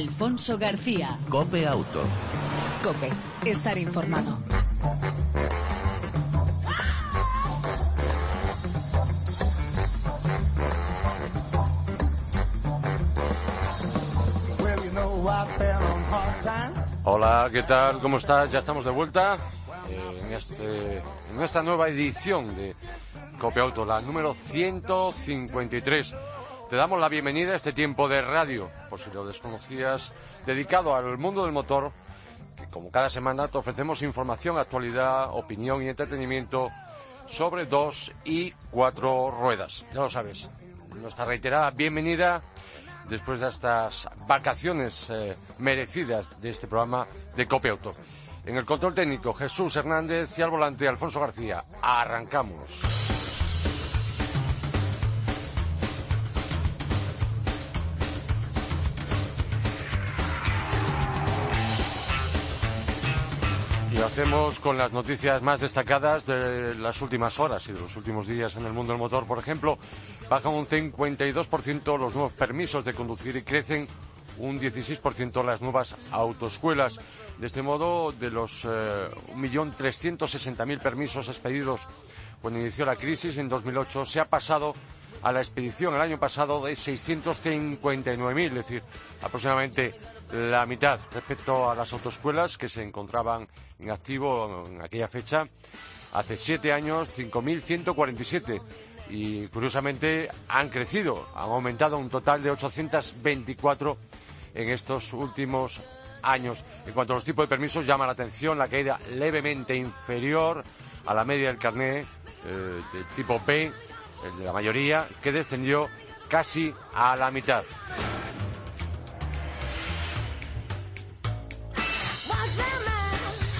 Alfonso García. Cope Auto. Cope, estar informado. Hola, ¿qué tal? ¿Cómo estás? Ya estamos de vuelta eh, en, este, en esta nueva edición de Copia Auto, la número 153. Te damos la bienvenida a este tiempo de radio, por si lo desconocías, dedicado al mundo del motor, que como cada semana te ofrecemos información, actualidad, opinión y entretenimiento sobre dos y cuatro ruedas. Ya lo sabes, nuestra reiterada bienvenida después de estas vacaciones eh, merecidas de este programa de Copia Auto. En el control técnico, Jesús Hernández y al volante, Alfonso García. Arrancamos. Hacemos con las noticias más destacadas de las últimas horas y de los últimos días en el mundo del motor. Por ejemplo, bajan un 52% los nuevos permisos de conducir y crecen un 16% las nuevas autoescuelas. De este modo, de los eh, 1.360.000 permisos expedidos cuando inició la crisis en 2008, se ha pasado a la expedición el año pasado de 659.000, es decir, aproximadamente la mitad respecto a las autoescuelas que se encontraban en activo en aquella fecha. Hace siete años, 5.147 y curiosamente han crecido, han aumentado un total de 824 en estos últimos años. En cuanto a los tipos de permisos, llama la atención la caída levemente inferior a la media del carné eh, del tipo B, el de la mayoría, que descendió casi a la mitad.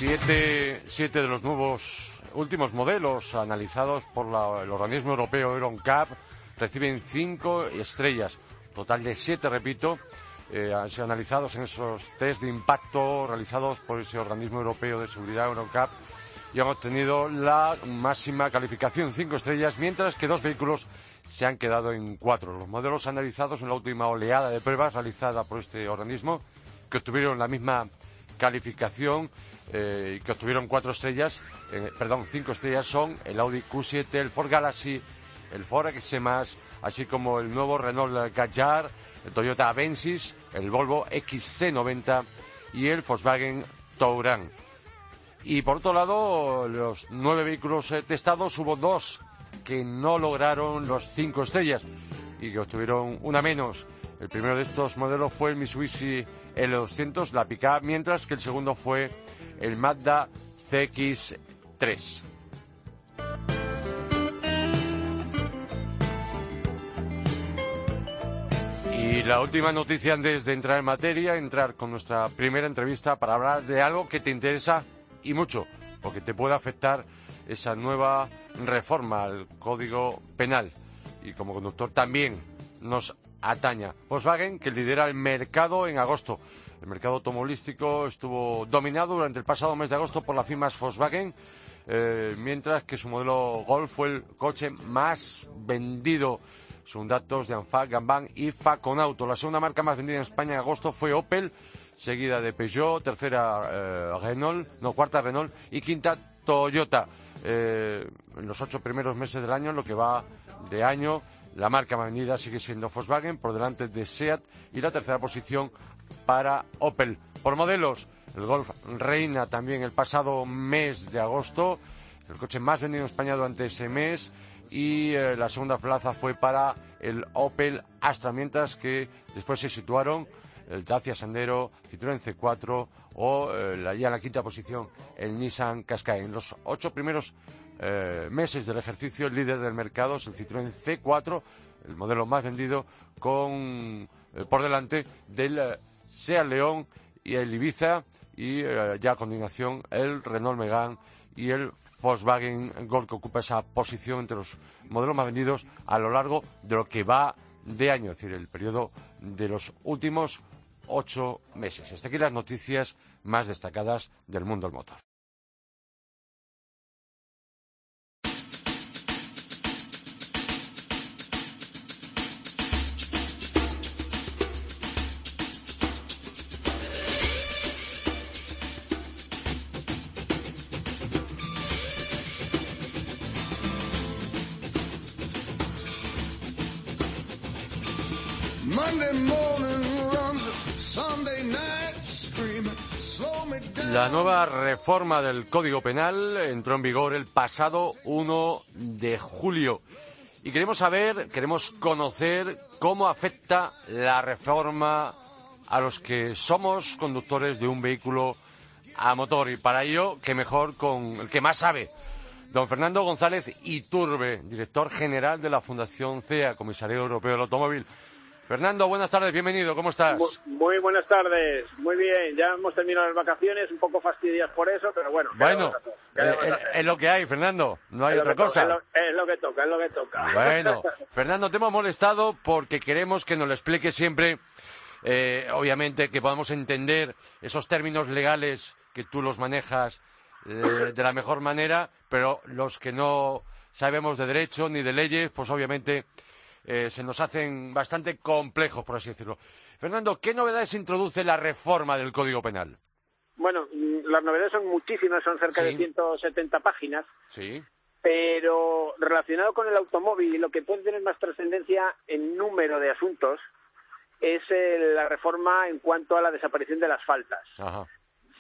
Siete, siete de los nuevos últimos modelos analizados por la- el organismo europeo EuronCap reciben cinco estrellas, total de siete, repito, eh, han sido analizados en esos test de impacto realizados por ese organismo europeo de seguridad EuronCap y han obtenido la máxima calificación, cinco estrellas, mientras que dos vehículos se han quedado en cuatro. Los modelos analizados en la última oleada de pruebas realizada por este organismo, que obtuvieron la misma calificación eh, que obtuvieron cuatro estrellas, eh, perdón, cinco estrellas son el Audi Q7, el Ford Galaxy, el Ford X+, así como el nuevo Renault Kadjar, el Toyota Avensis, el Volvo XC90 y el Volkswagen Touran. Y por otro lado, los nueve vehículos eh, testados, hubo dos que no lograron los cinco estrellas y que obtuvieron una menos. El primero de estos modelos fue el Mitsubishi L200, la pickup, mientras que el segundo fue el Mazda CX3. Y la última noticia antes de entrar en materia, entrar con nuestra primera entrevista para hablar de algo que te interesa y mucho, porque te puede afectar esa nueva reforma al Código Penal. Y como conductor también nos ataña. Volkswagen, que lidera el mercado en agosto. El mercado automovilístico estuvo dominado durante el pasado mes de agosto por las firmas Volkswagen, eh, mientras que su modelo Golf fue el coche más vendido. Son datos de ANFAC, Gambán y Faconauto. La segunda marca más vendida en España en agosto fue Opel, seguida de Peugeot, tercera eh, Renault, no, cuarta Renault y quinta Toyota. Eh, en los ocho primeros meses del año, lo que va de año, la marca más vendida sigue siendo Volkswagen, por delante de SEAT y la tercera posición para Opel. Por modelos, el Golf reina también el pasado mes de agosto, el coche más vendido en España durante ese mes y eh, la segunda plaza fue para el Opel Astra, mientras que después se situaron el Dacia Sandero, Citroën C4 o eh, la, ya en la quinta posición el Nissan Qashqai. En los ocho primeros eh, meses del ejercicio, el líder del mercado es el Citroën C4, el modelo más vendido, con eh, por delante del eh, Seat León y el Ibiza y eh, ya a continuación el Renault Megane y el Volkswagen Golf que ocupa esa posición entre los modelos más vendidos a lo largo de lo que va de año, es decir, el periodo de los últimos ocho meses. Hasta aquí las noticias más destacadas del mundo del motor. La nueva reforma del Código Penal entró en vigor el pasado 1 de julio. Y queremos saber, queremos conocer cómo afecta la reforma a los que somos conductores de un vehículo a motor. Y para ello, qué mejor con el que más sabe, don Fernando González Iturbe, director general de la Fundación CEA, Comisario Europeo del Automóvil. Fernando, buenas tardes, bienvenido, ¿cómo estás? Muy, buenas tardes, muy bien, ya hemos terminado las vacaciones, un poco fastidiadas por eso, pero bueno. Bueno, eh, es, lo que hay, Fernando, no hay otra cosa. es, lo, que toca, es lo que toca. Bueno, Fernando, te hemos molestado porque queremos que nos lo explique siempre, eh, obviamente, que podamos entender esos términos legales que tú los manejas eh, de la mejor manera, pero los que no sabemos de derecho ni de leyes, pues obviamente eh, se nos hacen bastante complejos, por así decirlo. Fernando, ¿qué novedades introduce la reforma del Código Penal? Bueno, mm, las novedades son muchísimas, son cerca de 170 páginas. Sí. Pero relacionado con el automóvil y lo que puede tener más trascendencia en número de asuntos es la reforma en cuanto a la desaparición de las faltas.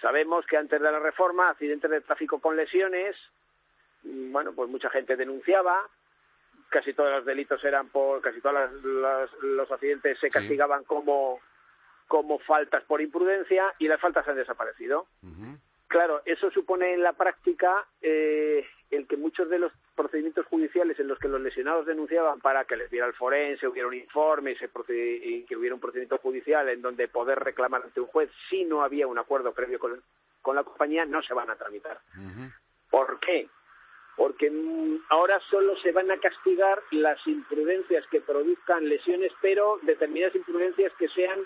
Sabemos que antes de la reforma, accidentes de tráfico con lesiones, mm, bueno, pues mucha gente denunciaba, casi todos los delitos eran por, casi todos los accidentes se castigaban como, como faltas por imprudencia y las faltas han desaparecido. Claro, eso supone en la práctica eh, el que muchos de los procedimientos judiciales en los que los lesionados denunciaban para que les diera el forense, hubiera un informe y, que hubiera un procedimiento judicial en donde poder reclamar ante un juez si no había un acuerdo previo con, con la compañía, no se van a tramitar. ¿Por qué? Porque mm, ahora solo se van a castigar las imprudencias que produzcan lesiones, pero determinadas imprudencias que sean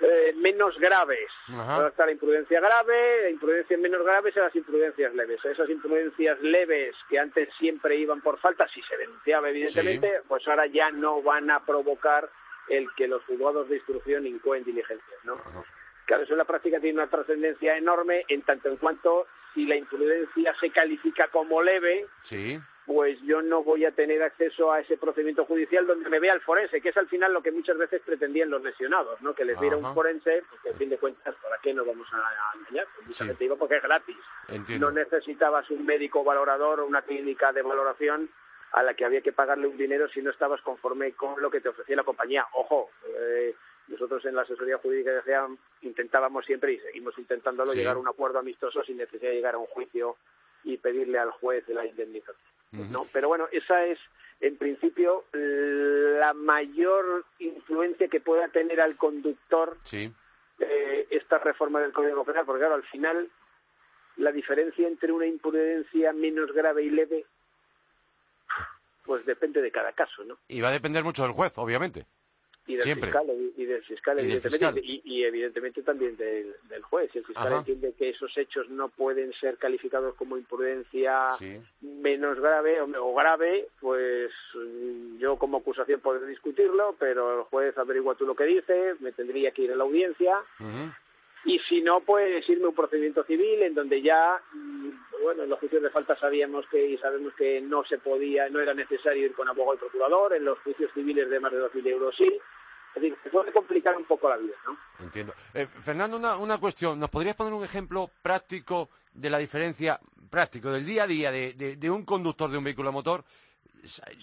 eh, menos graves. Va a estar la imprudencia grave, imprudencias menos graves y las imprudencias leves. Esas imprudencias leves que antes siempre iban por falta, si se denunciaba evidentemente, pues ahora ya no van a provocar el que los juzgados de instrucción incoen diligencias, ¿no? Claro, eso en la práctica tiene una trascendencia enorme en tanto en cuanto si la imprudencia se califica como leve, pues yo no voy a tener acceso a ese procedimiento judicial donde me vea el forense, que es al final lo que muchas veces pretendían los lesionados, ¿no? Que les diera un forense, porque al fin de cuentas, ¿para qué nos vamos a, engañar? Pues digo porque es gratis. No necesitabas un médico valorador o una clínica de valoración a la que había que pagarle un dinero si no estabas conforme con lo que te ofrecía la compañía. Ojo, eh, nosotros en la asesoría jurídica de GEA intentábamos siempre y seguimos intentándolo llegar a un acuerdo amistoso sin necesidad de llegar a un juicio y pedirle al juez la indemnización. ¿no? Pero bueno, esa es en principio la mayor influencia que pueda tener al conductor eh, esta reforma del Código Penal, porque claro, al final la diferencia entre una imprudencia menos grave y leve pues depende de cada caso, ¿no? Y va a depender mucho del juez, obviamente y del fiscal y, del fiscal, evidentemente, Y, evidentemente también del, juez. Si el fiscal entiende que esos hechos no pueden ser calificados como imprudencia menos grave o, grave, pues mm, yo como acusación podré discutirlo, pero el juez averigua tú lo que dice, me tendría que ir a la audiencia. Y si no, pues irme a un procedimiento civil en donde ya, mm, bueno, en los juicios de falta sabíamos que y sabemos que no se podía, no era necesario ir con abogado y procurador, en los juicios civiles de más de 2.000 euros sí, es decir, se puede complicar un poco la vida, ¿no? Entiendo. Eh, Fernando, una, una cuestión. ¿Nos podrías poner un ejemplo práctico de la diferencia, práctico, del día a día de, de, un conductor de un vehículo a motor?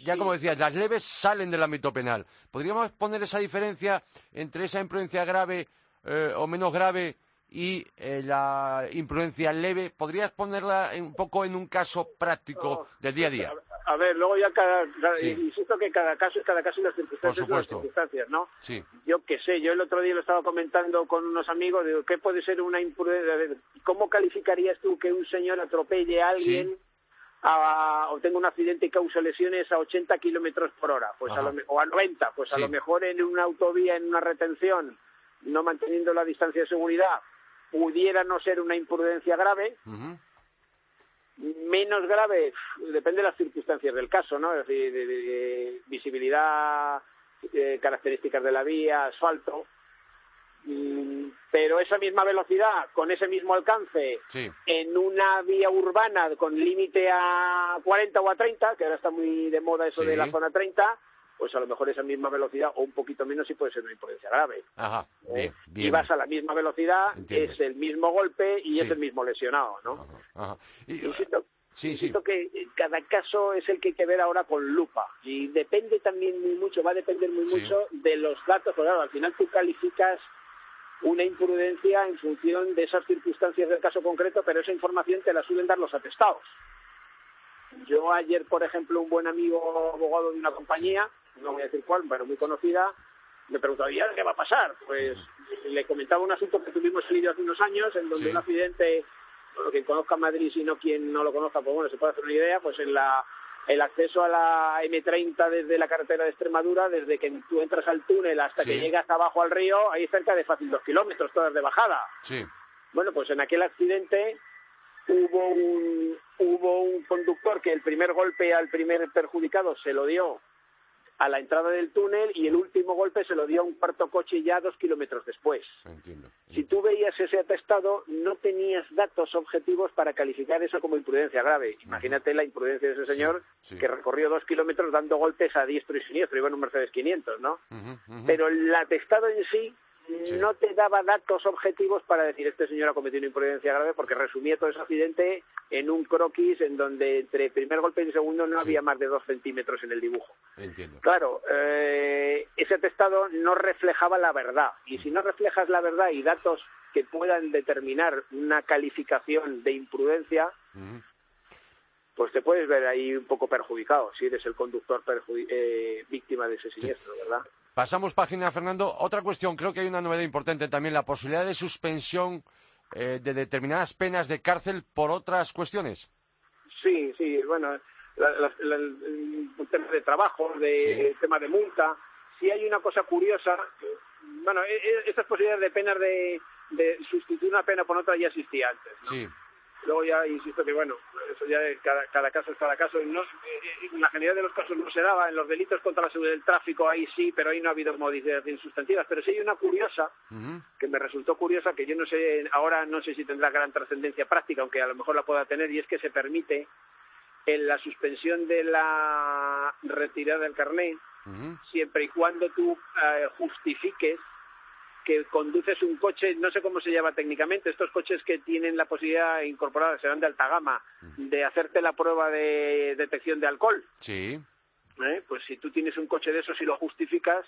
Ya como decías, las leves salen del ámbito penal. ¿Podríamos poner esa diferencia entre esa imprudencia grave eh, o menos grave y eh, la imprudencia leve? ¿Podrías ponerla un poco en un caso práctico del día a día? a ver, luego ya cada, insisto que cada caso es cada caso y las circunstancias las circunstancias, ¿no? Sí. Yo qué sé, yo el otro día lo estaba comentando con unos amigos, digo, ¿qué puede ser una imprudencia? ¿Cómo calificarías tú que un señor atropelle a alguien o tenga un accidente y cause lesiones a 80 kilómetros por hora? Pues a lo, o a 90, pues a lo mejor en una autovía, en una retención, no manteniendo la distancia de seguridad, pudiera no ser una imprudencia grave, menos grave depende de las circunstancias del caso, ¿no? Es decir, de, visibilidad, eh, características de la vía, asfalto. Mm, pero esa misma velocidad, con ese mismo alcance, en una vía urbana con límite a 40 o a 30, que ahora está muy de moda eso de la zona 30, pues a lo mejor esa misma velocidad o un poquito menos sí puede ser una imprudencia grave. Ajá, bien, bien. Y vas a la misma velocidad, es el mismo golpe y es el mismo lesionado, ¿no? Ajá, Y, Sí, sí. que cada caso es el que hay que ver ahora con lupa y depende también muy mucho, va a depender muy mucho de los datos, claro, al final tú calificas una imprudencia en función de esas circunstancias del caso concreto, pero esa información te la suelen dar los atestados. Yo ayer, por ejemplo, un buen amigo abogado de una compañía, no voy a decir cuál, pero muy conocida, me preguntaba, ¿y qué va a pasar? Pues le comentaba un asunto que tuvimos salido hace unos años, en donde un accidente bueno, quien conozca Madrid, si no quien no lo conozca, pues bueno, se puede hacer una idea, pues en la el acceso a la M30 desde la carretera de Extremadura, desde que tú entras al túnel hasta que llegas abajo al río, hay cerca de fácil dos kilómetros, todas de bajada. Sí. Bueno, pues en aquel accidente hubo un, hubo un conductor que el primer golpe al primer perjudicado se lo dio a la entrada del túnel y el último golpe se lo dio a un cuarto coche ya dos kilómetros después. Entiendo. Si tú veías ese atestado, no tenías datos objetivos para calificar eso como imprudencia grave. Imagínate la imprudencia de ese señor que recorrió dos kilómetros dando golpes a diestro y siniestro, iba en un Mercedes 500, ¿no? Pero el atestado en sí no te daba datos objetivos para decir este señor ha cometido una imprudencia grave porque resumía todo ese accidente en un croquis en donde entre primer golpe y segundo no había más de dos centímetros en el dibujo. Entiendo. Claro, eh, ese atestado no reflejaba la verdad y si no reflejas la verdad y datos que puedan determinar una calificación de imprudencia, pues te puedes ver ahí un poco perjudicado si eres el conductor eh, víctima de ese siniestro, ¿verdad? Pasamos página, Fernando. Otra cuestión, creo que hay una novedad importante también, la posibilidad de suspensión eh, de determinadas penas de cárcel por otras cuestiones. Sí, sí, bueno, el tema de trabajo, de tema de multa. Si hay una cosa curiosa, bueno, e, e, estas posibilidades de penas de, de sustituir una pena por otra ya existía antes. ¿no? Sí. Luego ya insisto que, bueno, eso ya cada, cada caso es cada caso. No, eh, en la generalidad de los casos no se daba. En los delitos contra la seguridad del tráfico ahí sí, pero ahí no ha habido modificaciones sustantivas. Pero sí hay una curiosa, que me resultó curiosa, que yo no sé, ahora no sé si tendrá gran trascendencia práctica, aunque a lo mejor la pueda tener, y es que se permite en la suspensión de la retirada del carnet, siempre y cuando tú eh, justifiques que conduces un coche, no sé cómo se llama técnicamente, estos coches que tienen la posibilidad incorporada, serán de alta gama, de hacerte la prueba de detección de alcohol. Sí. ¿Eh? Pues si tú tienes un coche de esos y lo justificas,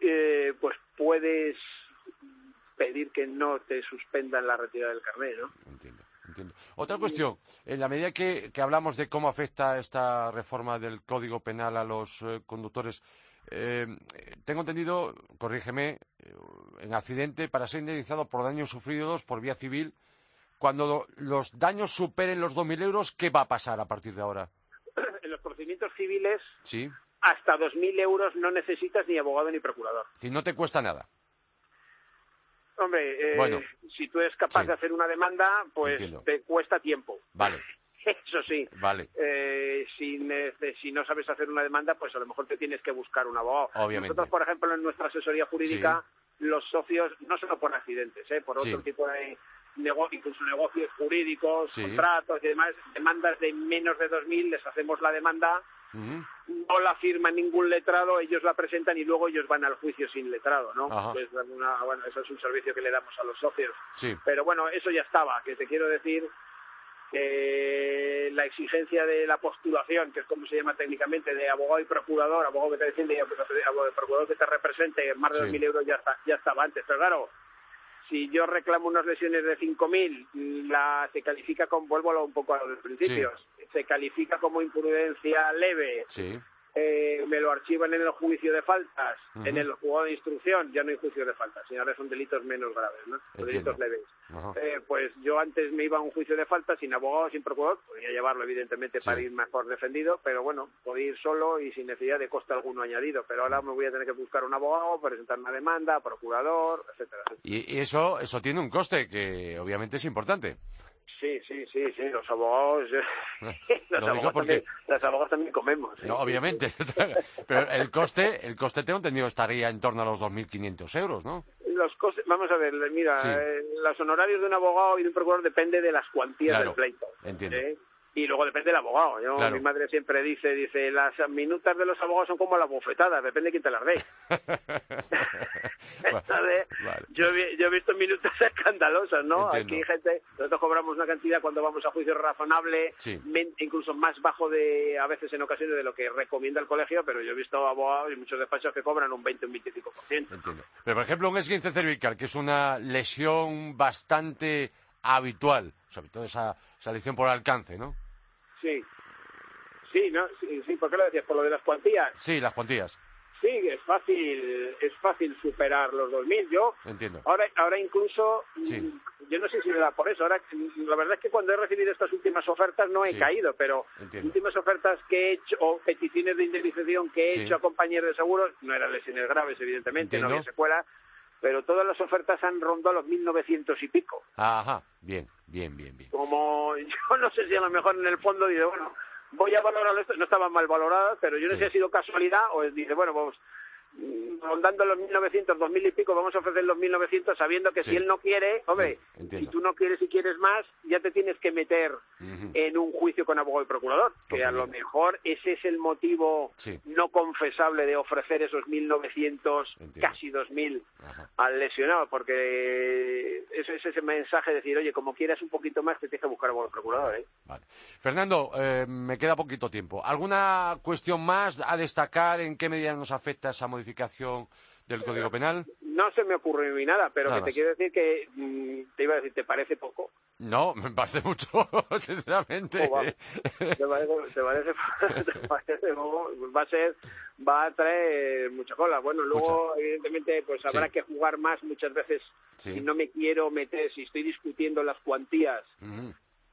eh, pues puedes pedir que no te suspendan la retirada del carnet, ¿no? Entiendo. Entiendo. Otra cuestión, en la medida que, hablamos de cómo afecta esta reforma del Código Penal a los eh, conductores, eh, tengo entendido, corrígeme, eh, en accidente para ser indemnizado por daños sufridos por vía civil, cuando los daños superen los 2.000 euros, ¿qué va a pasar a partir de ahora? En los procedimientos civiles, sí. hasta 2.000 euros no necesitas ni abogado ni procurador. Si no te cuesta nada. Hombre, eh, si tú eres capaz de hacer una demanda, pues te cuesta tiempo. Vale. Eso sí. Vale. Eh, si, si, no sabes hacer una demanda, pues a lo mejor te tienes que buscar un abogado. Obviamente. Nosotros, por ejemplo, en nuestra asesoría jurídica, los socios, no solo por accidentes, ¿eh? por otro tipo de negocios, incluso negocios jurídicos, contratos y demás, demandas de menos de 2.000, les hacemos la demanda, no la firma ningún letrado, ellos la presentan y luego ellos van al juicio sin letrado, ¿no? bueno, eso es un servicio que le damos a los socios. Sí. Pero bueno, eso ya estaba, que te quiero decir la exigencia de la postulación, que es como se llama técnicamente, de abogado y procurador, abogado que te defiende y abogado de procurador que te represente, más de 2.000 euros ya, está, ya estaba antes. Pero claro, si yo reclamo unas lesiones de 5.000, la, se califica como, vuelvo un poco a los principios, se califica como imprudencia leve. Sí eh, me lo archivan en el juicio de faltas, en el juzgado de instrucción, ya no hay juicio de faltas, sino ahora son delitos menos graves, ¿no? Delitos leves. Eh, pues yo antes me iba a un juicio de faltas sin abogado, sin procurador, podía llevarlo evidentemente para ir mejor defendido, pero bueno, podía ir solo y sin necesidad de coste alguno añadido, pero ahora me voy a tener que buscar un abogado, presentar una demanda, procurador, etcétera. Y, eso, eso tiene un coste que obviamente es importante. Sí, sí, sí, sí, los abogados, los, abogados también, comemos. obviamente, pero el coste, el coste tengo entendido estaría en torno a los 2.500 euros, ¿no? Los costes, vamos a ver, mira, eh, los honorarios de un abogado y de un procurador depende de las cuantías del pleito. Entiendo. ¿eh? Y luego depende del abogado. Yo, Mi madre siempre dice, dice, las minutas de los abogados son como las bofetadas, depende de quién te las dé. yo, yo, he visto minutas escandalosas, ¿no? Aquí gente, nosotros cobramos una cantidad cuando vamos a juicio razonable, incluso más bajo de, a veces en ocasiones, de lo que recomienda el colegio, pero yo he visto abogados y muchos despachos que cobran un 20 o un 25%. Entiendo. Pero, por ejemplo, un esguince cervical, que es una lesión bastante habitual, sobre todo esa, esa lesión por alcance, ¿no? Sí. Sí, ¿no? Sí, sí, ¿por qué lo decías? ¿Por lo de las cuantías? Sí, las cuantías. Sí, es fácil, es fácil superar los 2.000. Yo, Entiendo. ahora, ahora incluso, mm, yo no sé si me da por eso. Ahora, mm, la verdad es que cuando he recibido estas últimas ofertas no he caído, pero las últimas ofertas que he hecho, o peticiones de indemnización que he hecho a compañeros de seguros, no eran lesiones graves, evidentemente, no había secuela, pero todas las ofertas han rondado los 1.900 y pico. Ajá, bien, bien, bien, bien. Como yo no sé si a lo mejor en el fondo dice, bueno, voy a valorarlo esto, no estaban mal valoradas, pero yo no sé si ha sido casualidad o dice, bueno, vamos, Mm, rondando los 1900, 2000 y pico, vamos a ofrecer los 1900 sabiendo que si él no quiere, hombre, si tú no quieres y quieres más, ya te tienes que meter en un juicio con abogado y procurador, que a lo mejor ese es el motivo no confesable de ofrecer esos 1900, casi 2000 al lesionado, porque ese es ese mensaje de decir, oye, como quieras un poquito más, te tienes que buscar abogado y procurador. ¿eh? Fernando, eh, me queda poquito tiempo. ¿Alguna cuestión más a destacar? ¿En qué medida nos afecta esa modificación? Modificación del Código Penal? No se me ocurre ni nada, pero que te quiero decir que mm, te iba a decir, ¿te parece poco? No, me parece mucho, sinceramente. ¿Te parece, va a ser, va a traer mucha cola. Bueno, luego, evidentemente, pues habrá que jugar más muchas veces. Si no me quiero meter, si estoy discutiendo las cuantías,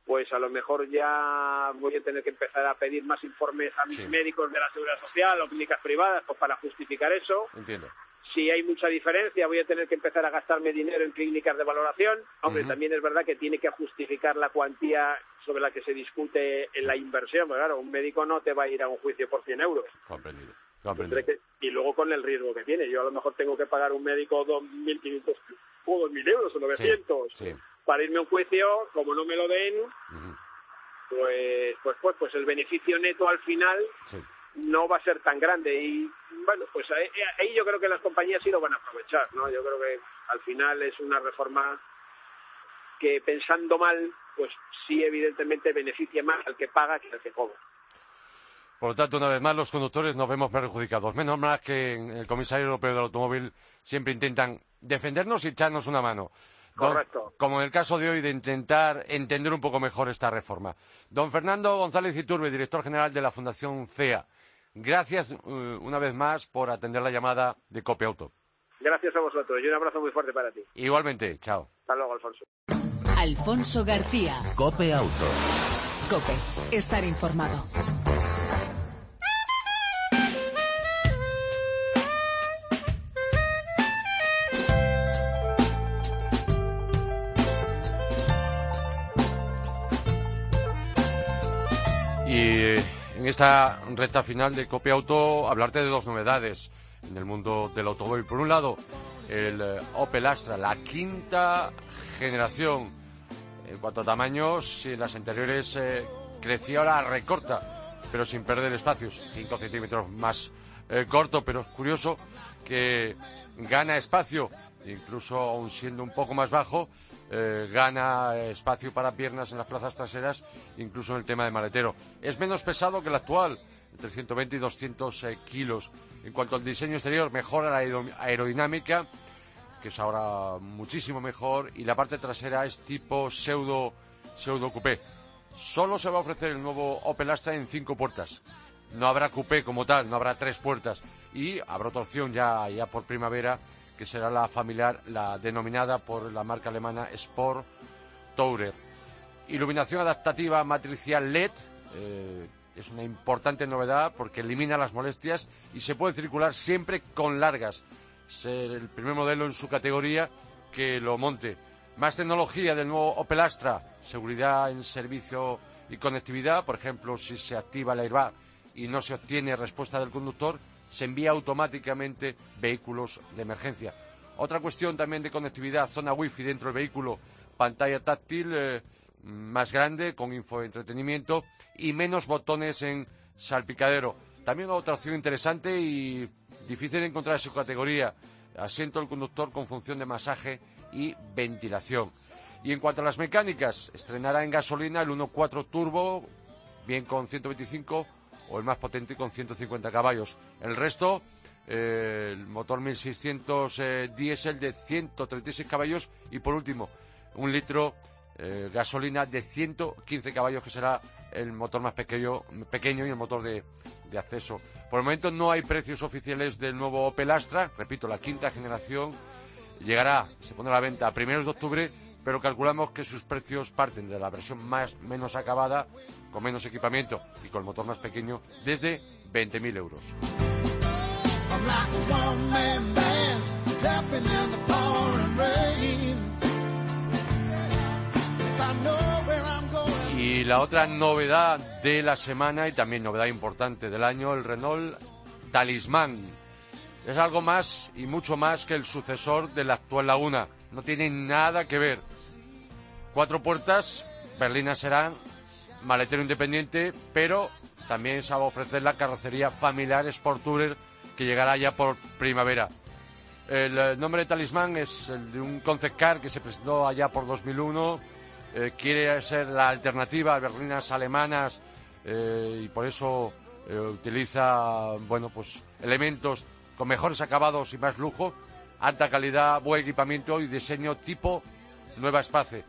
pues a lo mejor ya voy a tener que empezar a pedir más informes a mis médicos de la seguridad social o clínicas privadas pues para justificar eso. Entiendo. Si hay mucha diferencia, voy a tener que empezar a gastarme dinero en clínicas de valoración. Hombre, también es verdad que tiene que justificar la cuantía sobre la que se discute en la inversión. Pero claro, un médico no te va a ir a un juicio por 100 euros. Comprendido. Y luego con el riesgo que tiene. Yo a lo mejor tengo que pagar un médico 2.500 o 2.000 euros o 900. Sí, para irme a un juicio, como no me lo den, pues, pues, pues, pues el beneficio neto al final no va a ser tan grande. Y bueno, pues ahí, yo creo que las compañías sí lo van a aprovechar, ¿no? Yo creo que al final es una reforma que pensando mal, pues sí evidentemente beneficia más al que paga que al que cobra. Por lo tanto, una vez más, los conductores nos vemos perjudicados. Menos mal que en el Comisario Europeo del Automóvil siempre intentan defendernos y echarnos una mano. Correcto. como en el caso de hoy de intentar entender un poco mejor esta reforma. Don Fernando González Iturbe, director general de la Fundación CEA. Gracias eh, una vez más por atender la llamada de Cope Auto. Gracias a vosotros y un abrazo muy fuerte para ti. Igualmente, chao. Hasta luego, Alfonso. Alfonso García. Cope Auto. Cope, estar informado. Esta recta final de Copia Auto hablarte de dos novedades en el mundo del automóvil. Por un lado, el eh, Opel Astra, la quinta generación. En cuanto a tamaños, si las anteriores eh, crecía, ahora recorta, pero sin perder espacios. 5 centímetros más eh, corto, pero es curioso que gana espacio, incluso aún siendo un poco más bajo, eh, gana espacio para piernas en las plazas traseras, incluso en el tema de maletero. Es menos pesado que el actual, entre 120 y 200 eh, kilos. En cuanto al diseño exterior, mejora la aerodinámica, que es ahora muchísimo mejor, y la parte trasera es tipo pseudo, pseudo coupé. Solo se va a ofrecer el nuevo Opel Astra en cinco puertas. No habrá coupé como tal, no habrá tres puertas. Y habrá otra opción ya, ya por primavera que será la familiar, la denominada por la marca alemana Sport Tourer. Iluminación adaptativa matricial LED eh, es una importante novedad porque elimina las molestias y se puede circular siempre con largas. El primer modelo en su categoría que lo monte. Más tecnología del nuevo Opel Astra, seguridad en servicio y conectividad, por ejemplo, si se activa el airbag y no se obtiene respuesta del conductor, se envía automáticamente vehículos de emergencia. Otra cuestión también de conectividad, zona wifi dentro del vehículo, pantalla táctil, eh, más grande, con infoentretenimiento y menos botones en salpicadero. También otra opción interesante y difícil de encontrar en su categoría. Asiento del conductor con función de masaje y ventilación. Y en cuanto a las mecánicas, estrenará en gasolina el 1.4 turbo, bien con 125 o el más potente con 150 caballos. El resto, eh, el motor 1600 eh, diésel de 136 caballos y por último, un litro eh, gasolina de 115 caballos que será el motor más pequeño, pequeño y el motor de, de acceso. Por el momento no hay precios oficiales del nuevo Opel Astra, repito, la quinta generación llegará, se pone a la venta a primeros de octubre pero calculamos que sus precios parten de la versión más menos acabada, con menos equipamiento y con el motor más pequeño, desde 20.000 euros. Y la otra novedad de la semana y también novedad importante del año, el Renault Talismán. Es algo más y mucho más que el sucesor de la actual Laguna. No tiene nada que ver. Cuatro puertas, berlinas serán, maletero independiente, pero también se va a ofrecer la carrocería familiar Sport Tourer que llegará ya por primavera. El eh, nombre de Talismán es el de un concept car que se presentó allá por 2001. Eh, quiere ser la alternativa a berlinas alemanas eh, y por eso utiliza bueno pues elementos con mejores acabados y más lujo, alta calidad, buen equipamiento y diseño tipo nueva espacio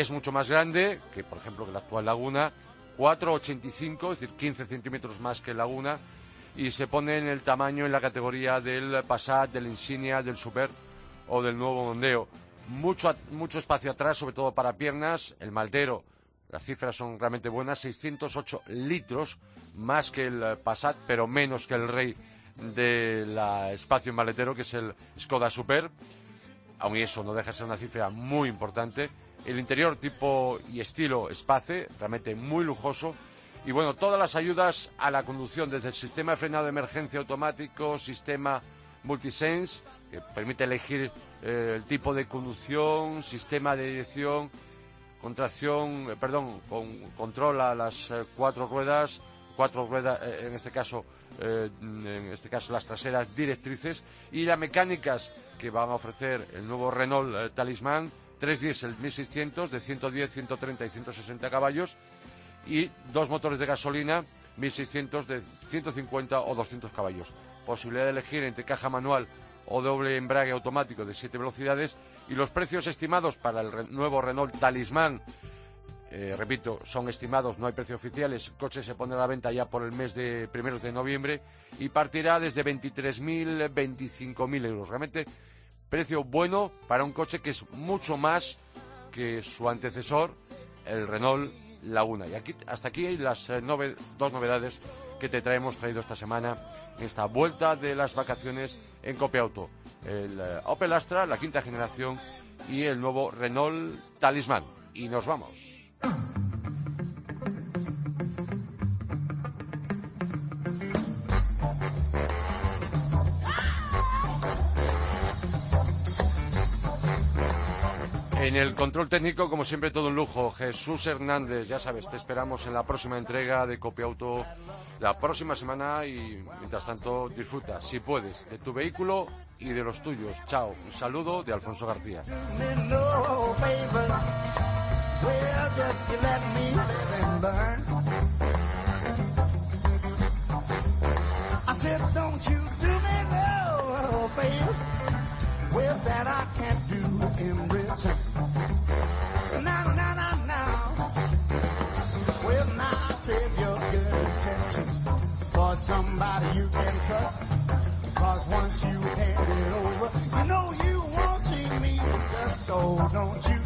es mucho más grande que, por ejemplo, que la actual Laguna, 4,85, es decir, 15 centímetros más que Laguna, y se pone en el tamaño en la categoría del Passat, del Insignia, del Super o del nuevo Mondeo. Mucho, mucho espacio atrás, sobre todo para piernas, el Maltero, las cifras son realmente buenas, 608 litros, más que el Passat, pero menos que el rey del espacio en maletero, que es el Skoda Super. Aún eso no deja de ser una cifra muy importante el interior tipo y estilo Space, realmente muy lujoso. Y bueno, todas las ayudas a la conducción, desde el sistema de frenado de emergencia automático, sistema Multisense, que permite elegir eh, el tipo de conducción, sistema de dirección, contracción, eh, perdón, controla las eh, cuatro ruedas, cuatro ruedas, en este caso, en este caso las traseras directrices, y las mecánicas que van a ofrecer el nuevo Renault Talisman, tres diésel 1600 de 110, 130 y 160 caballos y dos motores de gasolina 1600 de 150 o 200 caballos. Posibilidad de elegir entre caja manual o doble embrague automático de 7 velocidades y los precios estimados para el nuevo Renault Talisman eh, repito, son estimados, no hay precios oficiales. El coche se pone a la venta ya por el mes de primeros de noviembre y partirá desde 23.000, 25.000 euros. Realmente Precio bueno para un coche que es mucho más que su antecesor, el Renault Laguna. Y aquí, hasta aquí hay las eh, dos novedades que te traemos traído esta semana en esta vuelta de las vacaciones en Copiauto. El eh, Opel Astra, la quinta generación, y el nuevo Renault Talisman. Y nos vamos. En el control técnico, como siempre, todo un lujo. Jesús Hernández, ya sabes, te esperamos en la próxima entrega de Copia Auto la próxima semana y mientras tanto disfruta, si puedes, de tu vehículo y de los tuyos. Chao. Un saludo de Alfonso García. Well, just you let me live and learn. I said, don't you do me no favor. Well, that I can't do in return. Now, now, now, now. Well, now save your good intentions for somebody you can trust. Cause once you hand it over, you know you won't see me. So don't you